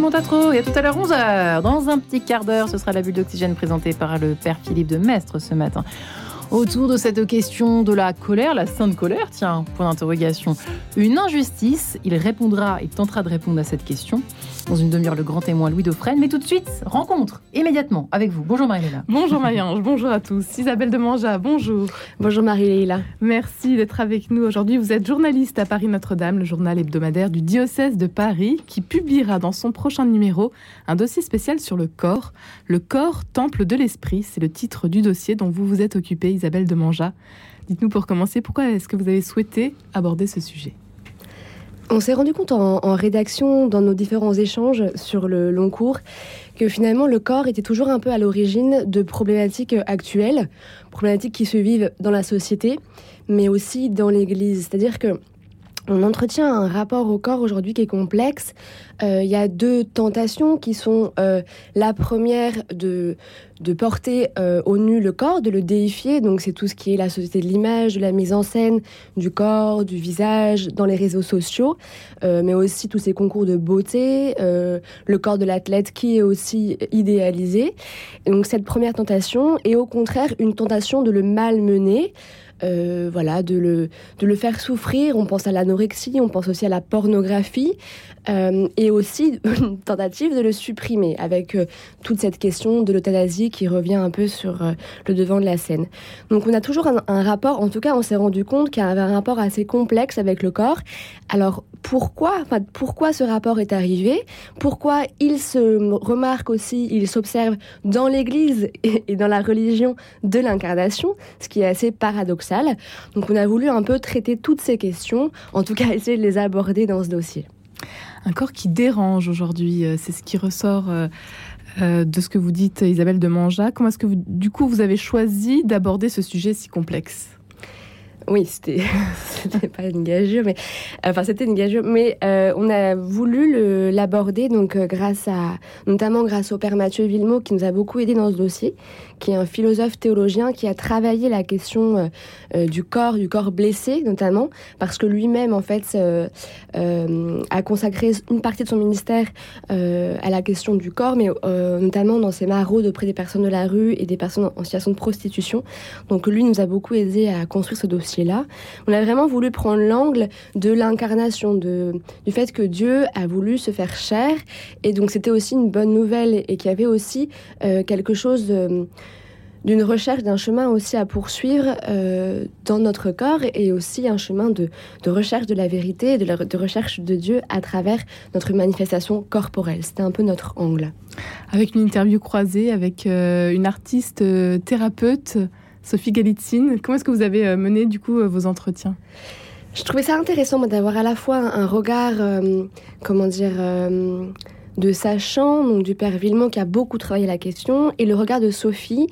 Simon Tatro. Et à tout à l'heure 11h. Dans un petit quart d'heure, ce sera la bulle d'oxygène présentée par le père Philippe de Mestre ce matin autour de cette question de la colère, la sainte colère, tiens, point d'interrogation. Une injustice, il répondra, il tentera de répondre à cette question. Dans une demi-heure, le grand témoin Louis Dauphren. Mais tout de suite, rencontre, immédiatement, avec vous. Bonjour Marie-Léla. Bonjour Marie-Ange, bonjour à tous. Isabelle de Manja, bonjour. Bonjour Marie-Léla. Merci d'être avec nous aujourd'hui. Vous êtes journaliste à Paris Notre-Dame, le journal hebdomadaire du diocèse de Paris, qui publiera dans son prochain numéro un dossier spécial sur le corps. Le corps, temple de l'esprit, c'est le titre du dossier dont vous vous êtes occupé, Isabelle de Manja. Dites-nous pour commencer, pourquoi est-ce que vous avez souhaité aborder ce sujet? On s'est rendu compte en, rédaction, dans nos différents échanges sur le long cours, que finalement le corps était toujours un peu à l'origine de problématiques actuelles, problématiques qui se vivent dans la société, mais aussi dans l'Église. C'est-à-dire que on entretient un rapport au corps aujourd'hui qui est complexe. Euh, il y a deux tentations qui sont euh, la première de, de porter euh, au nu le corps, de le déifier. Donc c'est tout ce qui est la société de l'image, de la mise en scène du corps, du visage dans les réseaux sociaux, mais aussi tous ces concours de beauté, le corps de l'athlète qui est aussi idéalisé. donc cette première tentation est au contraire une tentation de le malmener. Euh, voilà, de le, de le faire souffrir. On pense à l'anorexie, on pense aussi à la pornographie, euh, et aussi une tentative de le supprimer, avec euh, toute cette question de l'euthanasie qui revient un peu sur le devant de la scène. Donc on a toujours un, rapport, en tout cas on s'est rendu compte qu'il y avait un rapport assez complexe avec le corps. Alors pourquoi, pourquoi ce rapport est arrivé Pourquoi il se remarque aussi, il s'observe dans l'Église et dans la religion de l'incarnation, ce qui est assez paradoxal donc on a voulu un peu traiter toutes ces questions, en tout cas essayer de les aborder dans ce dossier. Un corps qui dérange aujourd'hui, euh, c'est ce qui ressort euh, euh, de ce que vous dites Isabelle de Manja. Comment est-ce que vous, du coup vous avez choisi d'aborder ce sujet si complexe? Oui, c'était c'était pas une gageure, mais enfin c'était une gageure, mais euh, on a voulu l'aborder donc euh, grâce à notamment grâce au père Mathieu Villemot qui nous a beaucoup aidé dans ce dossier, qui est un philosophe théologien qui a travaillé la question euh, du corps, du corps blessé notamment, parce que lui-même en fait a consacré une partie de son ministère à la question du corps, mais notamment dans ses maraudes auprès des personnes de la rue et des personnes en situation de prostitution. Donc lui nous a beaucoup aidé à construire ce dossier là On a vraiment voulu prendre l'angle de l'incarnation, du fait que Dieu a voulu se faire chair. Et donc c'était aussi une bonne nouvelle et qu'il y avait aussi euh, quelque chose... d'une recherche, d'un chemin aussi à poursuivre euh, dans notre corps et aussi un chemin de, recherche de la vérité, de, de recherche de Dieu à travers notre manifestation corporelle. C'était un peu notre angle. Avec une interview croisée avec euh, une artiste thérapeute Sophie Galitzine, comment est-ce que vous avez euh, mené du coup euh, vos entretiens? Je trouvais ça intéressant d'avoir à la fois un regard, euh, comment dire, de sachant, donc du père Villemont qui a beaucoup travaillé la question, et le regard de Sophie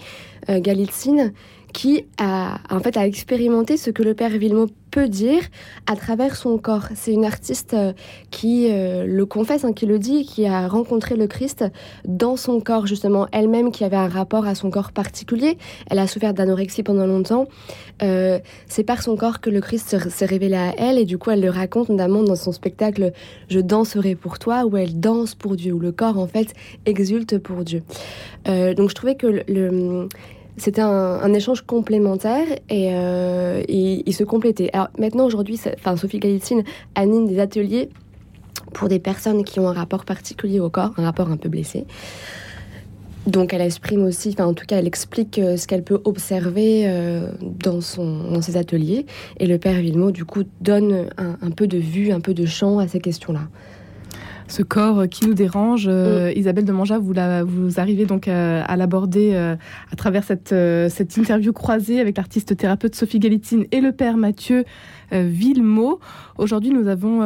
Galitzine qui a en fait a expérimenté ce que le père Villemot dire à travers son corps. C'est une artiste euh, qui euh, le confesse, hein, qui le dit, qui a rencontré le Christ dans son corps justement, elle-même qui avait un rapport à son corps particulier. Elle a souffert d'anorexie pendant longtemps. Euh, c'est par son corps que le Christ s'est révélé à elle et du coup elle le raconte notamment dans son spectacle Je danserai pour toi où elle danse pour Dieu, où le corps en fait exulte pour Dieu. donc je trouvais que le c'était un, échange complémentaire et, euh, il se complétait. Alors maintenant, aujourd'hui, Sophie Galitzine anime des ateliers pour des personnes qui ont un rapport particulier au corps, un rapport un peu blessé. Donc elle exprime aussi, enfin en tout cas elle explique euh, ce qu'elle peut observer euh, dans, son, dans ses ateliers. Et le père Villemot du coup donne un peu de vue, un peu de champ à ces questions-là ce corps qui nous dérange. Euh, mm. Isabelle de Manja, vous, vous arrivez donc à, l'aborder euh, à travers cette, euh, cette interview croisée avec l'artiste thérapeute Sophie Galitine et le père Mathieu Villemot. Aujourd'hui, nous avons,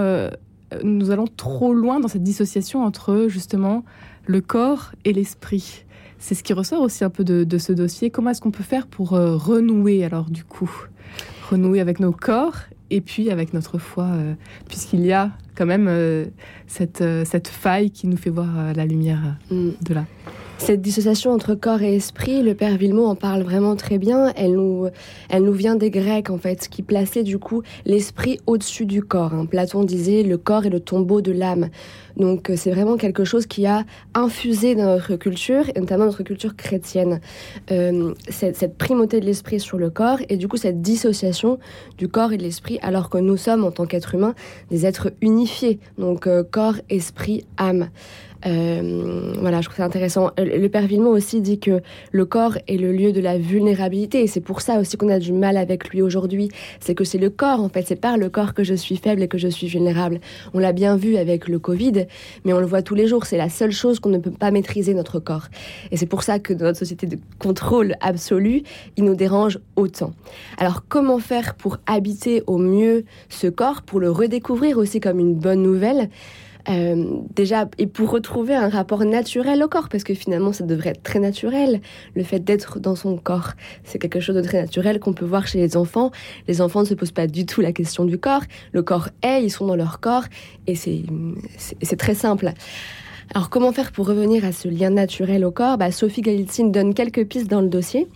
nous allons trop loin dans cette dissociation entre justement le corps et l'esprit. C'est ce qui ressort aussi un peu de, de ce dossier. Comment est-ce qu'on peut faire pour renouer alors du coup? Renouer avec nos corps et puis avec notre foi, euh, puisqu'il y a quand même euh, cette, euh, cette faille qui nous fait voir la lumière mm. de là. Cette dissociation entre corps et esprit, le père Villemot en parle vraiment très bien. Elle nous, elle nous vient des Grecs, en fait, qui plaçaient du coup l'esprit au-dessus du corps. Hein. Platon disait le corps est le tombeau de l'âme. Donc euh, c'est vraiment quelque chose qui a infusé dans notre culture, et notamment notre culture chrétienne. Euh, cette, primauté de l'esprit sur le corps, et du coup cette dissociation du corps et de l'esprit, alors que nous sommes, en tant qu'êtres humains, des êtres unifiés. Donc euh, corps, esprit, âme. Euh, voilà, je trouve ça intéressant. Euh, le père Villemot aussi dit que le corps est le lieu de la vulnérabilité. Et c'est pour ça aussi qu'on a du mal avec lui aujourd'hui. C'est que c'est le corps, en fait. C'est par le corps que je suis faible et que je suis vulnérable. On l'a bien vu avec le Covid, mais on le voit tous les jours. C'est la seule chose qu'on ne peut pas maîtriser, notre corps. Et c'est pour ça que dans notre société de contrôle absolu, il nous dérange autant. Alors, comment faire pour habiter au mieux ce corps, pour le redécouvrir aussi comme une bonne nouvelle? Euh, déjà, et pour retrouver un rapport naturel au corps, parce que finalement, ça devrait être très naturel, le fait d'être dans son corps. C'est quelque chose de très naturel qu'on peut voir chez les enfants. Les enfants ne se posent pas du tout la question du corps. Le corps est, ils sont dans leur corps, et c'est très simple. Alors, comment faire pour revenir à ce lien naturel au corps? Bah, Sophie Galitzine donne quelques pistes dans le dossier.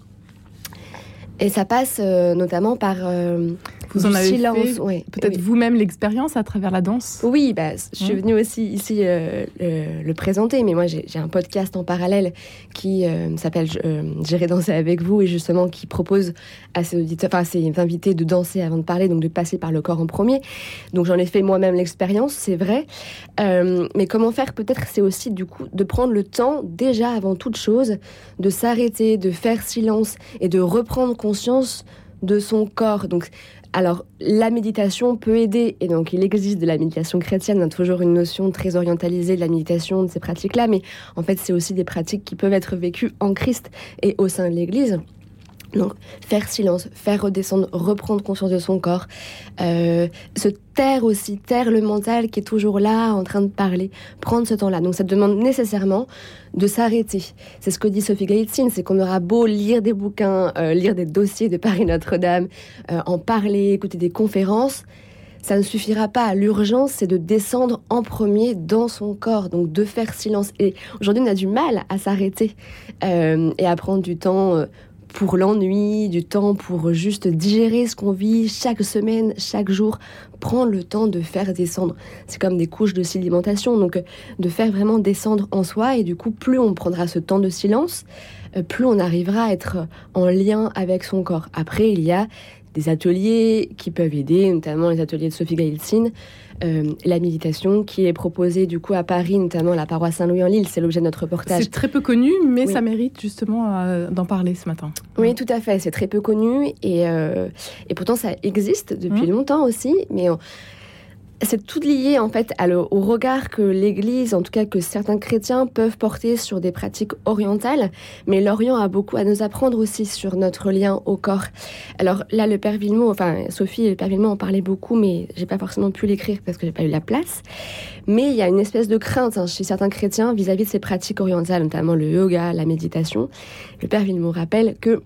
Et ça passe euh, notamment par euh, vous en avez fait peut-être vous-même l'expérience à travers la danse Oui, bah, je suis venue aussi ici euh, le, présenter, mais moi j'ai un podcast en parallèle qui euh, s'appelle J'irai danser avec vous et justement qui propose à ses auditeurs, enfin à ses invités de danser avant de parler, donc de passer par le corps en premier. Donc j'en ai fait moi-même l'expérience, c'est vrai. mais comment faire Peut-être c'est aussi du coup de prendre le temps déjà avant toute chose de s'arrêter, de faire silence et de reprendre conscience de son corps. Donc alors, la méditation peut aider, et donc il existe de la méditation chrétienne, on a toujours une notion très orientalisée de la méditation, de ces pratiques-là, mais en fait, c'est aussi des pratiques qui peuvent être vécues en Christ et au sein de l'Église. Donc, faire silence, faire redescendre, reprendre conscience de son corps, euh, se taire aussi, taire le mental qui est toujours là en train de parler, prendre ce temps-là. Donc, ça demande nécessairement de s'arrêter. C'est ce que dit Sophie Galitzine, c'est qu'on aura beau lire des bouquins, euh, lire des dossiers de Paris Notre-Dame, euh, en parler, écouter des conférences, ça ne suffira pas. L'urgence, c'est de descendre en premier dans son corps, donc de faire silence. Et aujourd'hui, on a du mal à s'arrêter et à prendre du temps pour l'ennui, du temps pour juste digérer ce qu'on vit chaque semaine, chaque jour, prendre le temps de faire descendre. C'est comme des couches de sédimentation, donc euh, de faire vraiment descendre en soi, et du coup, plus on prendra ce temps de silence, euh, plus on arrivera à être en lien avec son corps. Après, il y a des ateliers qui peuvent aider, notamment les ateliers de Sophie Gailsin, euh, la méditation qui est proposée du coup à Paris, notamment à la paroisse Saint-Louis en Lille. C'est l'objet de notre reportage. C'est très peu connu, mais ça mérite justement euh, d'en parler ce matin. Oui, tout à fait. C'est très peu connu et, euh, et pourtant ça existe depuis mmh. longtemps aussi, mais c'est tout lié en fait au regard que l'Église, en tout cas que certains chrétiens peuvent porter sur des pratiques orientales, mais l'Orient a beaucoup à nous apprendre aussi sur notre lien au corps. Alors là, le Père Villemot, enfin Sophie et le Père Villemot en parlaient beaucoup, mais j'ai pas forcément pu l'écrire parce que j'ai pas eu la place. Mais il y a une espèce de crainte hein, chez certains chrétiens vis-à-vis -vis de ces pratiques orientales, notamment le yoga, la méditation. Le Père Villemot rappelle que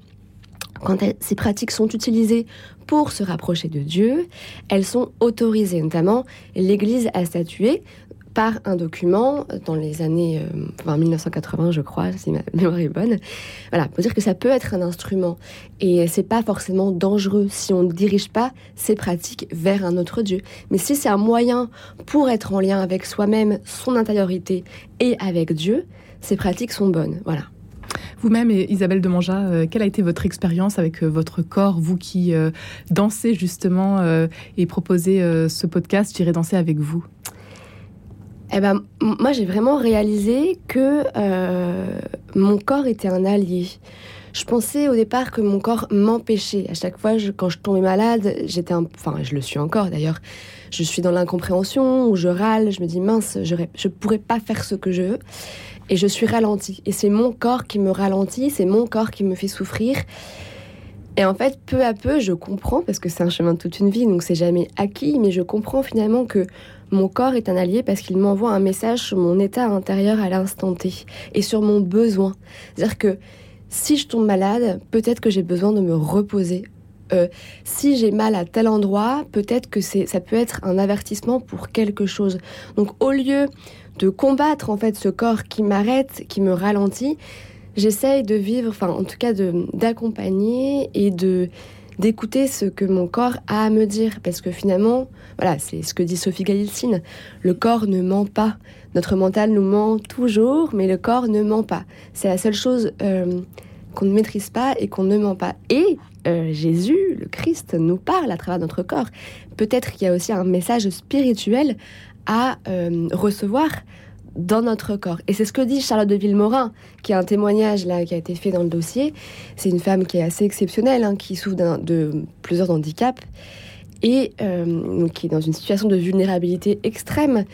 quand ces pratiques sont utilisées pour se rapprocher de Dieu, elles sont autorisées. Notamment, l'Église a statué par un document dans les années 1980, euh, je crois, si ma mémoire est bonne. Voilà, pour dire que ça peut être un instrument et c'est pas forcément dangereux si on ne dirige pas ces pratiques vers un autre Dieu. Mais si c'est un moyen pour être en lien avec soi-même, son intériorité et avec Dieu, ces pratiques sont bonnes. Voilà. Vous-même, Isabelle de Manja, euh, quelle a été votre expérience avec euh, votre corps, vous qui euh, dansez justement et proposez ce podcast J'irai danser avec vous? Eh ben, moi, j'ai vraiment réalisé que mon corps était un allié. Je pensais au départ que mon corps m'empêchait. À chaque fois, quand je tombais malade, j'étais, enfin, je le suis encore d'ailleurs. Je suis dans l'incompréhension ou je râle. Je me dis mince, je ne pourrais pas faire ce que je veux et je suis ralentie. Et c'est mon corps qui me ralentit, c'est mon corps qui me fait souffrir. Et en fait, peu à peu, je comprends, parce que c'est un chemin de toute une vie, donc c'est jamais acquis, mais je comprends finalement que mon corps est un allié parce qu'il m'envoie un message sur mon état intérieur à l'instant T et sur mon besoin. C'est-à-dire que si je tombe malade, peut-être que j'ai besoin de me reposer euh, si j'ai mal à tel endroit, peut-être que c'est, ça peut être un avertissement pour quelque chose. Donc au lieu de combattre en fait ce corps qui m'arrête, qui me ralentit, j'essaye de vivre, enfin en tout cas d'accompagner et de d'écouter ce que mon corps a à me dire. Parce que finalement, voilà, c'est ce que dit Sophie Galitzine, le corps ne ment pas. Notre mental nous ment toujours, mais le corps ne ment pas. C'est la seule chose euh, qu'on ne maîtrise pas et qu'on ne ment pas. Et euh, Jésus, le Christ, nous parle à travers notre corps. Peut-être qu'il y a aussi un message spirituel à euh, recevoir dans notre corps. Et c'est ce que dit Charlotte de Villemorin, qui a un témoignage là qui a été fait dans le dossier. C'est une femme qui est assez exceptionnelle, hein, qui souffre de plusieurs handicaps et euh, qui est dans une situation de vulnérabilité extrême.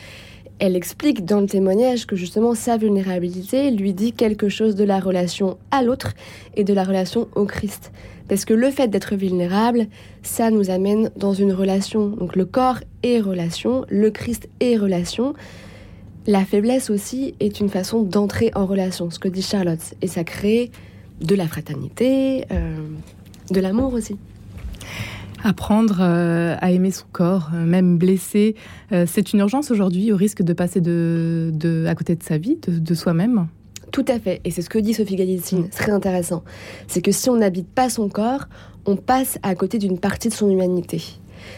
Elle explique dans le témoignage que justement sa vulnérabilité lui dit quelque chose de la relation à l'autre et de la relation au Christ. Parce que le fait d'être vulnérable, ça nous amène dans une relation. Donc le corps est relation, le Christ est relation. La faiblesse aussi est une façon d'entrer en relation, ce que dit Charlotte. Et ça crée de la fraternité, euh, de l'amour aussi. Apprendre euh, à aimer son corps, euh, même blessé, c'est une urgence aujourd'hui au risque de passer de, à côté de sa vie, de, soi-même tout à fait, et c'est ce que dit Sophie Galitzine, mm. très intéressant. C'est que si on n'habite pas son corps, on passe à côté d'une partie de son humanité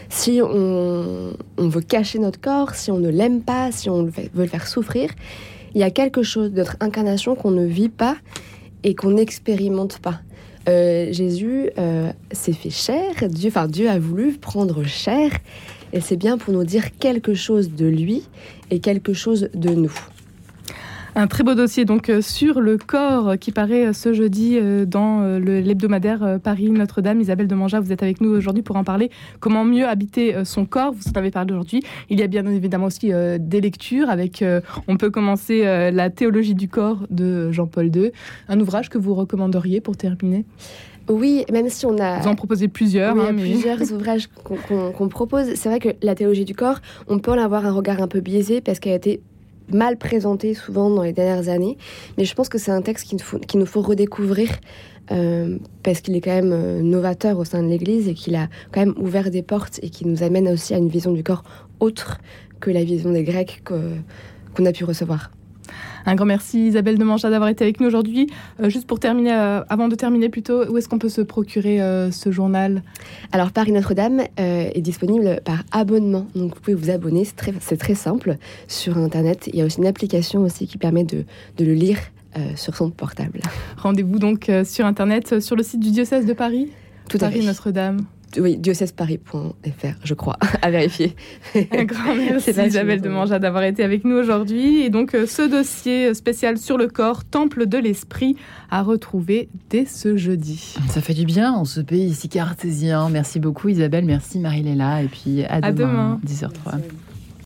si on, veut cacher notre corps, si on ne l'aime pas, si on veut le faire souffrir, il y a quelque chose de notre incarnation qu'on ne vit pas et qu'on n'expérimente pas. Euh, Jésus euh, s'est fait chair, Dieu, enfin Dieu a voulu prendre chair, et c'est bien pour nous dire quelque chose de lui et quelque chose de nous. Un très beau dossier donc euh, sur le corps qui paraît euh, ce jeudi euh, dans l'hebdomadaire Paris Notre-Dame. Isabelle de Manja, vous êtes avec nous aujourd'hui pour en parler. Comment mieux habiter son corps? Vous en avez parlé aujourd'hui. Il y a bien évidemment aussi des lectures avec, on peut commencer la théologie du corps de Jean-Paul II, un ouvrage que vous recommanderiez pour terminer? Oui, même si on a. Vous en proposez plusieurs. Oui, hein, plusieurs ouvrages qu'on propose. C'est vrai que la théologie du corps, on peut en avoir un regard un peu biaisé parce qu'elle a été mal présenté souvent dans les dernières années. Mais je pense que c'est un texte qu'il nous faut redécouvrir euh, parce qu'il est quand même euh, novateur au sein de l'Église et qu'il a quand même ouvert des portes et qui nous amène aussi à une vision du corps autre que la vision des Grecs qu'on a pu recevoir. Un grand merci Isabelle de Mancha d'avoir été avec nous aujourd'hui. Euh, juste pour terminer, euh, avant de terminer plutôt, où est-ce qu'on peut se procurer euh, ce journal? Alors Paris Notre-Dame est disponible par abonnement, donc vous pouvez vous abonner, c'est très, très, simple sur Internet. Il y a aussi une application aussi qui permet de, de le lire sur son portable. Rendez-vous donc sur Internet, sur le site du diocèse de Paris? Tout Paris Notre-Dame oui, diocèseparis.fr, je crois, à vérifier. Un grand merci Isabelle de Manja d'avoir été avec nous aujourd'hui. Et donc, euh, ce dossier spécial sur le corps, Temple de l'Esprit, à retrouver dès ce jeudi. Ça fait du bien en ce pays si cartésien. Merci beaucoup Isabelle, merci Marie-Léla. Et puis à, demain, 10h03.